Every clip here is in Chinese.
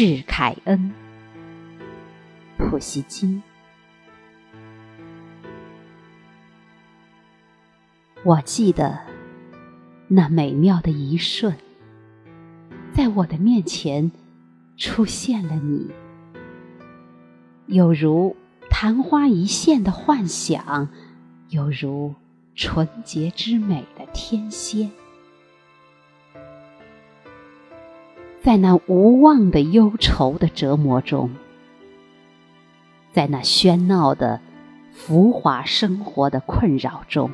致凯恩、普希金。我记得那美妙的一瞬，在我的面前出现了你，有如昙花一现的幻想，有如纯洁之美的天仙。在那无望的忧愁的折磨中，在那喧闹的浮华生活的困扰中，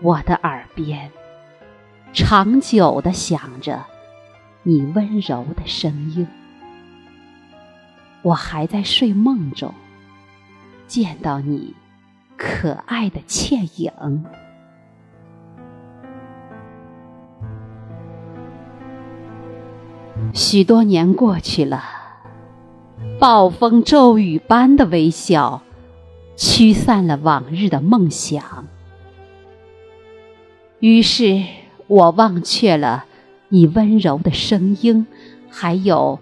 我的耳边长久的响着你温柔的声音。我还在睡梦中见到你可爱的倩影。许多年过去了，暴风骤雨般的微笑驱散了往日的梦想。于是我忘却了你温柔的声音，还有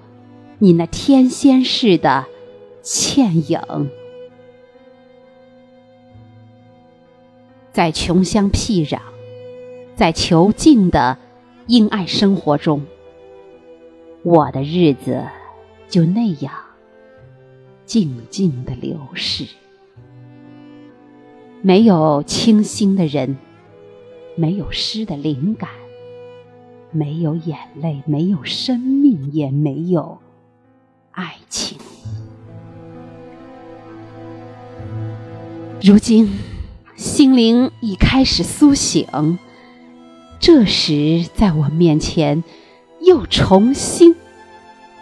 你那天仙似的倩影，在穷乡僻壤，在囚禁的阴暗生活中。我的日子就那样静静的流逝，没有清新的人，没有诗的灵感，没有眼泪，没有生命，也没有爱情。如今，心灵已开始苏醒，这时在我面前。又重新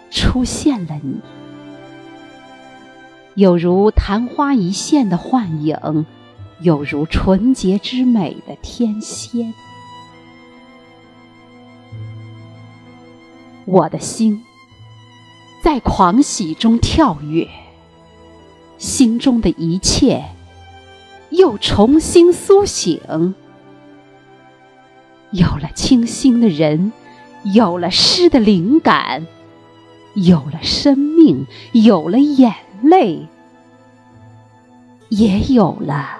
出现了你，有如昙花一现的幻影，有如纯洁之美的天仙。我的心在狂喜中跳跃，心中的一切又重新苏醒，有了清新的人。有了诗的灵感，有了生命，有了眼泪，也有了。